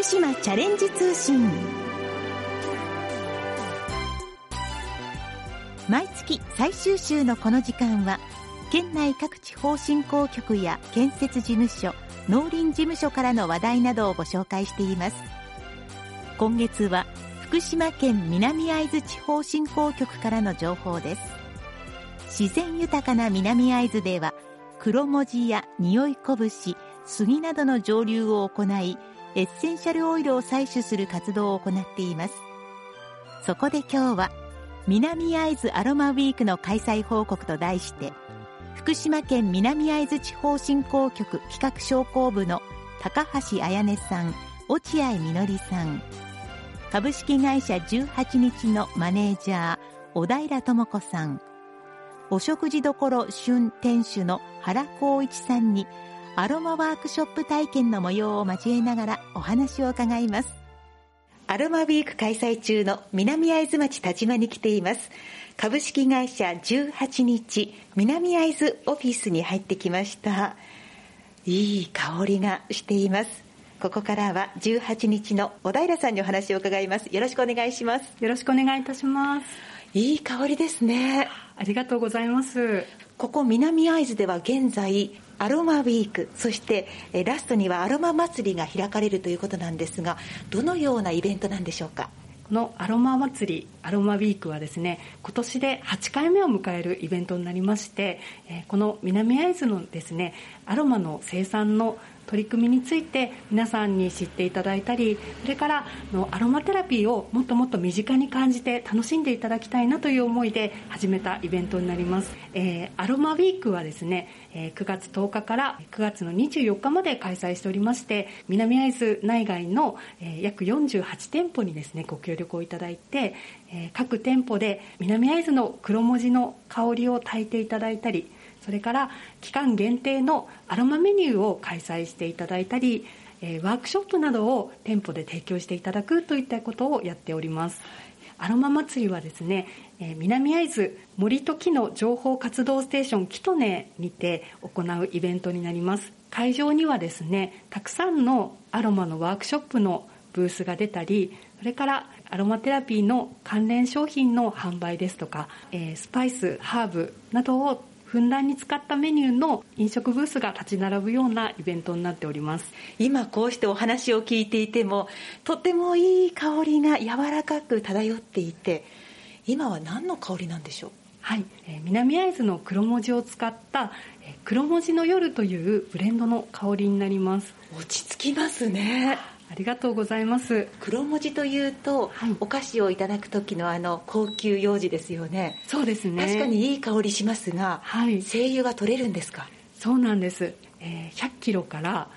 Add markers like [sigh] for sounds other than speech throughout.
福島チャレンジ通信。毎月最終週のこの時間は県内各地方振興局や建設事務所農林事務所からの話題などをご紹介しています。今月は福島県南会津地方振興局からの情報です。自然豊かな南会津では黒文字や匂いこぶし杉などの蒸留を行いエッセンシャルオイルを採取する活動を行っています。そこで今日は南会津アロマウィークの開催報告と題して福島県南会津地方振興局企画商工部の高橋彩音さん落合みのりさん株式会社18日のマネージャー小平智子さんお食事処春店主の原光一さんにアロマワークショップ体験の模様を交えながらお話を伺います。アロマウィーク開催中の南会津町田島に来ています。株式会社18日南会津オフィスに入ってきました。いい香りがしています。ここからは18日の小平さんにお話を伺います。よろしくお願いします。よろしくお願いいたします。いい香りですね。ありがとうございます。ここ南会津では現在アロマウィークそしてラストにはアロマ祭りが開かれるということなんですがどのようなイベントなんでしょうか？このアロマ祭りアロマウィークはですね今年で8回目を迎えるイベントになりましてこの南会津のですねアロマの生産の取り組みについて皆さんに知っていただいたりそれからのアロマテラピーをもっともっと身近に感じて楽しんでいただきたいなという思いで始めたイベントになります、えー、アロマウィークはですね、え9月10日から9月の24日まで開催しておりまして南会津内外の、え約48店舗にですねご協力をいただいて、え各店舗で南会津の黒文字の香りを炊いていただいたりそれから期間限定のアロマメニューを開催していただいたりワークショップなどを店舗で提供していただくといったことをやっております。アロマ祭りはですね南会津森と木の情報活動ステーションキトネにて行うイベントになります。会場にはですねたくさんのアロマのワークショップのブースが出たりそれからアロマテラピーの関連商品の販売ですとかスパイスハーブなどをふんだんに使ったメニューの飲食ブースが立ち並ぶようなイベントになっております。今こうしてお話を聞いていてもとてもいい香りが柔らかく漂っていて今は何の香りなんでしょう？はい、えー、南会津の黒文字を使った、えー、黒文字の夜というブレンドの香りになります。落ち着きますねありがとうございます。黒文字というと、はい、お菓子をいただく時のあの高級幼児ですよね。そうですね。確かにいい香りしますが、はい、精油が取れるんですか？そうなんです、えー、100キロから、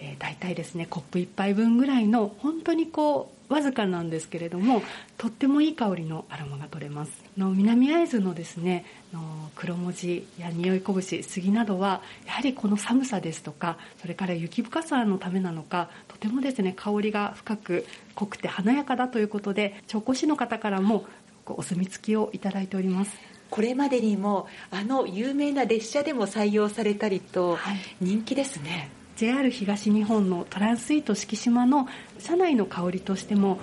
えー、大体ですねコップ1杯分ぐらいの本当にこうわずかなんですけれどもとってもいい香りのアロマが取れますの南会津のですねの黒文字や匂いこぶし杉などはやはりこの寒さですとかそれから雪深さのためなのかとてもですね香りが深く濃くて華やかだということで調香師の方からもお墨付きをいただいております。これまでにもあの有名な列車でも採用されたりと人気ですね、はい JR 東日本のトランスイート四季島の車内の香りとしても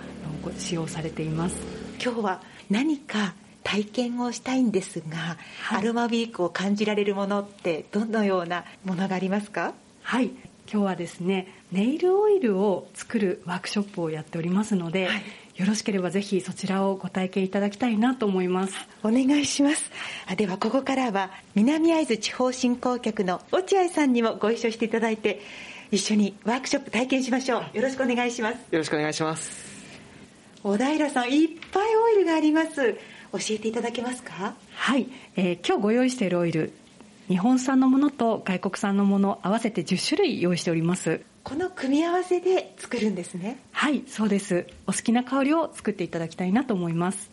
使用されています。今日は何か体験をしたいんですが、はい、アロマウィークを感じられるものってどのようなものがありますか？はい。今日はですねネイルオイルを作るワークショップをやっておりますので、はい。よろしければぜひそちらをご体験いただきたいなと思います。お願いします。ではここからは南会津地方振興局の落合さんにもご一緒していただいて一緒にワークショップ体験しましょう。よろしくお願いします。よろしくお願いします。小平さんいっぱいオイルがあります教えていただけますか？はい、えー、今日ご用意しているオイル日本産のものと外国産のもの合わせて10種類用意しております。この組み合わせで作るんですね。はいそうです。お好きな香りを作っていただきたいなと思います。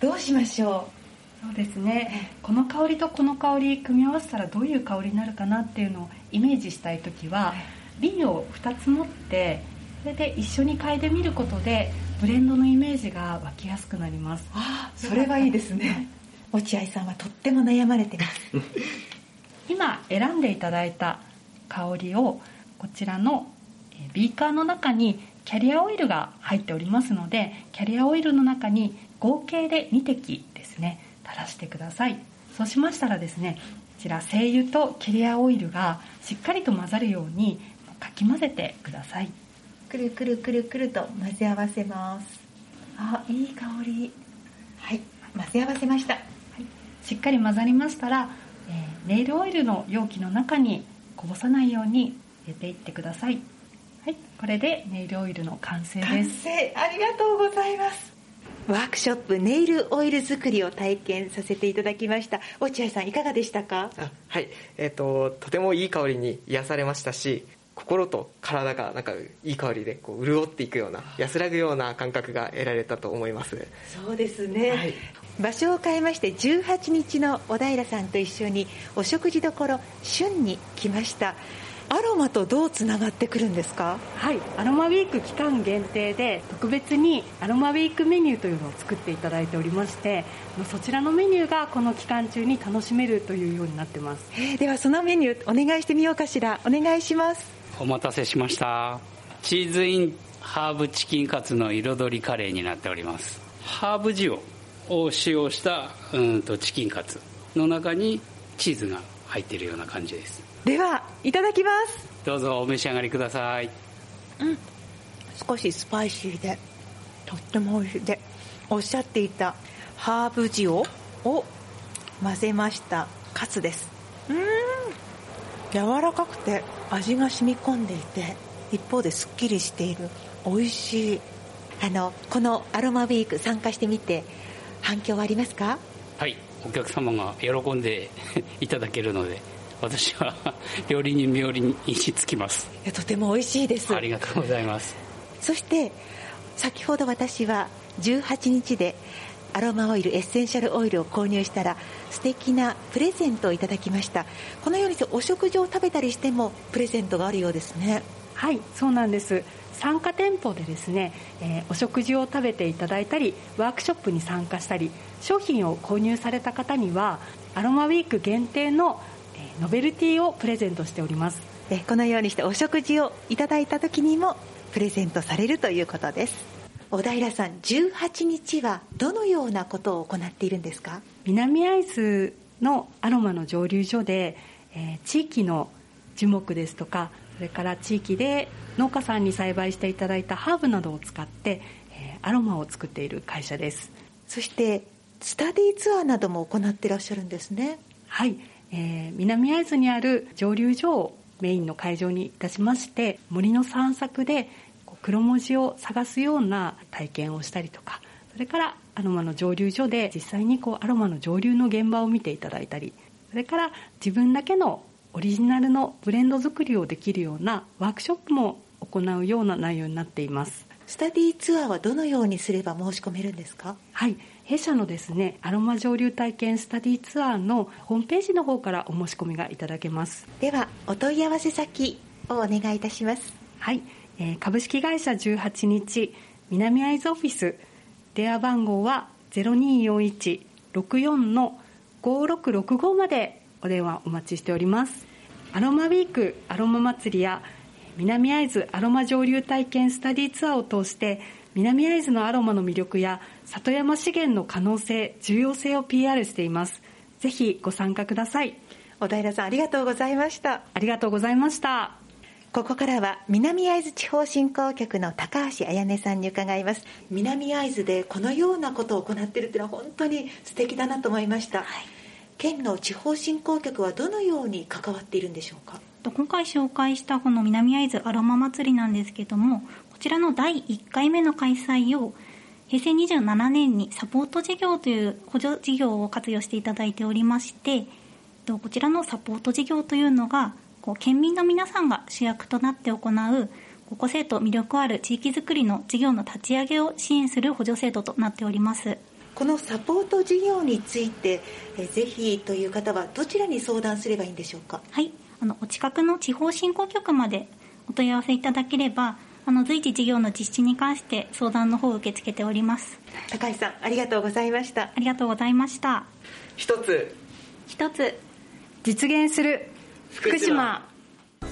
どうしましょう？そうですね。この香りとこの香り組み合わせたらどういう香りになるかなっていうのをイメージしたい時は、瓶を2つ持ってそれで一緒に嗅いでみることでブレンドのイメージが湧きやすくなります。あそれがいいですね。[laughs] 落合さんはとっても悩まれてます。[laughs] 今選んでいただいた香りをこちらのビーカーの中にキャリアオイルが入っておりますのでキャリアオイルの中に合計で2滴ですね垂らしてください。そうしましたらですねこちら精油とキャリアオイルがしっかりと混ざるようにかき混ぜてくださいくるくるくるくると混ぜ合わせます。あいい香り。はい混ぜ合わせました、はい、しっかり混ざりましたら、えー、ネイルオイルの容器の中にこぼさないように入れていってください。はいこれでネイルオイルの完成です。完成。ありがとうございます。ワークショップネイルオイル作りを体験させていただきました。落合さんいかがでしたか？はい。えっ、ー、ととてもいい香りに癒されましたし心と体がなんかいい香りでこう潤っていくような安らぐような感覚が得られたと思います。そうですね、はい、場所を変えまして18日の小平さんと一緒にお食事処旬に来ました。アロマとどうつながってくるんですか？はい。アロマウィーク期間限定で特別にアロマウィークメニューというのを作っていただいておりましてそちらのメニューがこの期間中に楽しめるというようになってます、えー、ではそのメニューお願いしてみようかしら。お願いしますお待たせしました。チーズインハーブチキンカツの彩りカレーになっております。ハーブ塩を使用したうんとチキンカツの中にチーズが入っているような感じです。ではいただきます。どうぞお召し上がりください。うん。少しスパイシーでとっても美味しい。でおっしゃっていたハーブ塩を混ぜましたカツです。うん柔らかくて味が染み込んでいて一方ですっきりしている美味しいあのこのアロマウィーク参加してみて反響はありますか？はい。お客様が喜んで [laughs] いただけるので私は [laughs] 料理人冥利にしつきます。いやとても美味しいです。ありがとうございます。そして先ほど私は18日でアロマオイルエッセンシャルオイルを購入したら素敵なプレゼントをいただきました。このようにお食事を食べたりしてもプレゼントがあるようですね。はいそうなんです。参加店舗でですね、えー、お食事を食べていただいたりワークショップに参加したり商品を購入された方にはアロマウィーク限定の、えー、ノベルティをプレゼントしております。えこのようにしてお食事をいただいた時にもプレゼントされるということです小平さん18日はどのようなことを行っているんですか？南会津のアロマの蒸留所で、えー、地域の樹木ですとかそれから地域で農家さんに栽培していただいたハーブなどを使って、えー、アロマを作っている会社です。そしてスタディツアーなども行っていらっしゃるんですね。はい、えー、南会津にある蒸留所をメインの会場にいたしまして森の散策で黒文字を探すような体験をしたりとかそれからアロマの蒸留所で実際にこうアロマの蒸留の現場を見ていただいたりそれから自分だけのオリジナルのブレンド作りをできるようなワークショップも行うような内容になっています。スタディツアーはどのようにすれば申し込めるんですか？はい。弊社のですねアロマ蒸留体験スタディツアーのホームページの方からお申し込みがいただけます。ではお問い合わせ先をお願いいたします。はいえ株式会社18日南会津オフィス。電話番号は0241-64の5665まで。お電話お待ちしております。アロマウィークアロマ祭りや南会津アロマ蒸留体験スタディツアーを通して南会津のアロマの魅力や里山資源の可能性重要性を PR しています。ぜひご参加ください。小平さんありがとうございました。ありがとうございましたここからは南会津地方振興局の高橋彩音さんに伺います。南会津でこのようなことを行っているというのは本当に素敵だなと思いました、はい、県の地方振興局はどのように関わっているんでしょうか？今回紹介したこの南会津アロマ祭りなんですけどもこちらの第1回目の開催を平成27年にサポート事業という補助事業を活用していただいておりましてこちらのサポート事業というのがこう県民の皆さんが主役となって行う個性と魅力ある地域づくりの事業の立ち上げを支援する補助制度となっております。このサポート事業についてえぜひという方はどちらに相談すればいいんでしょうか？はい。あのお近くの地方振興局までお問い合わせいただければあの随時事業の実施に関して相談の方を受け付けております。高橋さんありがとうございました。ありがとうございました。一つ。一つ。実現する福島。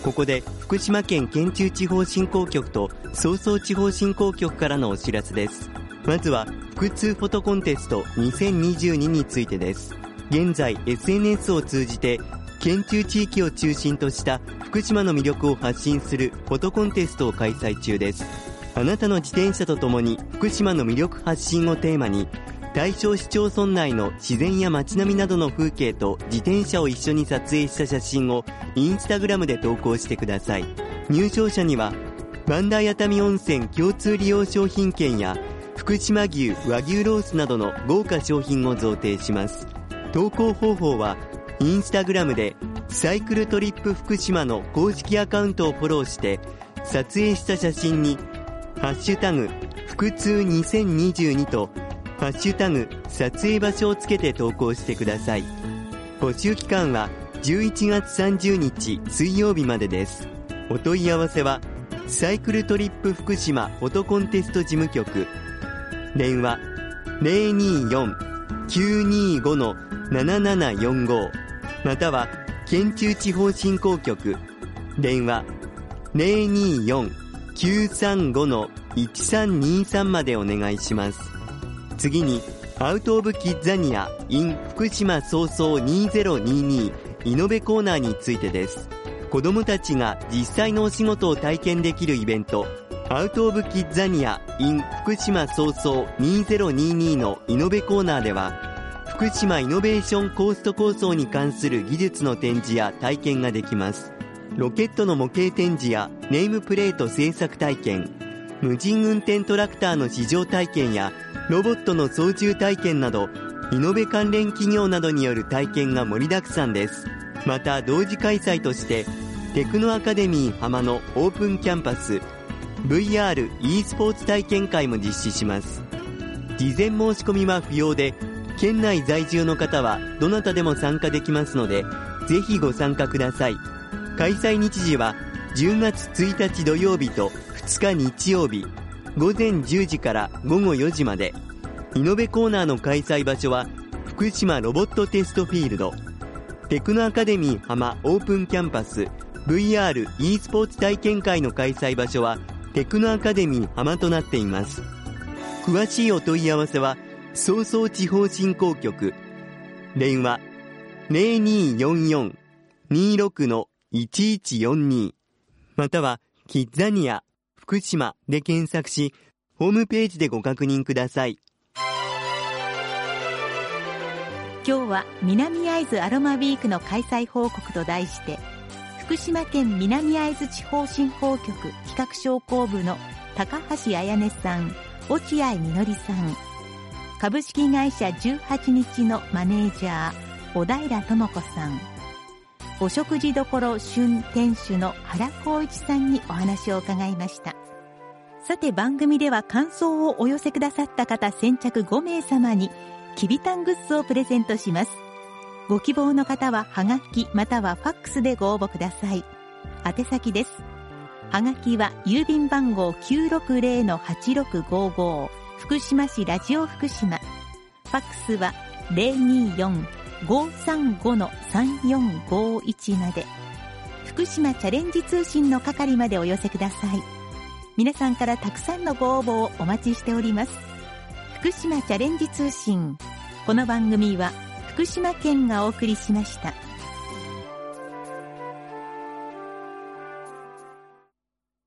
ここで福島県県中地方振興局と総総地方振興局からのお知らせです。まずは腹痛フォトコンテスト2022についてです。現在 SNS を通じて県中地域を中心とした福島の魅力を発信するフォトコンテストを開催中です。あなたの自転車とともに福島の魅力発信をテーマに対象市町村内の自然や街並みなどの風景と自転車を一緒に撮影した写真をインスタグラムで投稿してください。入賞者には磐梯熱海温泉共通利用商品券や福島牛和牛ロースなどの豪華商品を贈呈します。投稿方法はインスタグラムでサイクルトリップ福島の公式アカウントをフォローして撮影した写真に「ハッシュタグ腹痛2022」と「ハッシュタグ撮影場所」をつけて投稿してください。募集期間は11月30日水曜日までです。お問い合わせはサイクルトリップ福島フォトコンテスト事務局。電話024-925-7745または県中地方振興局。電話024-935-1323までお願いします。次にアウト・オブ・キッザニア in 福島早々2022イノベコーナーについてです。子どもたちが実際のお仕事を体験できるイベントアウト・オブ・キッザニア in 福島早々2022のイノベコーナーでは福島イノベーションコースト構想に関する技術の展示や体験ができます。ロケットの模型展示やネームプレート製作体験無人運転トラクターの試乗体験やロボットの操縦体験などイノベ関連企業などによる体験が盛りだくさんです。また同時開催としてテクノアカデミー浜のオープンキャンパス VR e スポーツ体験会も実施します。事前申し込みは不要で県内在住の方はどなたでも参加できますのでぜひご参加ください。開催日時は10月1日土曜日と2日日曜日午前10時から午後4時までイノベコーナーの開催場所は福島ロボットテストフィールド。テクノアカデミー浜オープンキャンパス VR e スポーツ体験会の開催場所はテクノアカデミー浜となっています。詳しいお問い合わせは総総地方振興局電話0244-26-1142またはキッザニア福島で検索しホームページでご確認ください。今日は南会津アロマウィークの開催報告と題して福島県南会津地方振興局企画商工部の高橋彩音さん落合みのりさん株式会社18日のマネージャー小平智子さん。お食事処旬店主の原光一さんにお話を伺いました。さて番組では感想をお寄せくださった方先着5名様にきびたんグッズをプレゼントします。ご希望の方はハガキまたはファックスでご応募ください。宛先です。はがきは郵便番号960-8655福島市ラジオ福島。ファックスは024 535-3451まで。福島チャレンジ通信の係までお寄せください。皆さんからたくさんのご応募をお待ちしております。福島チャレンジ通信。この番組は福島県がお送りしました。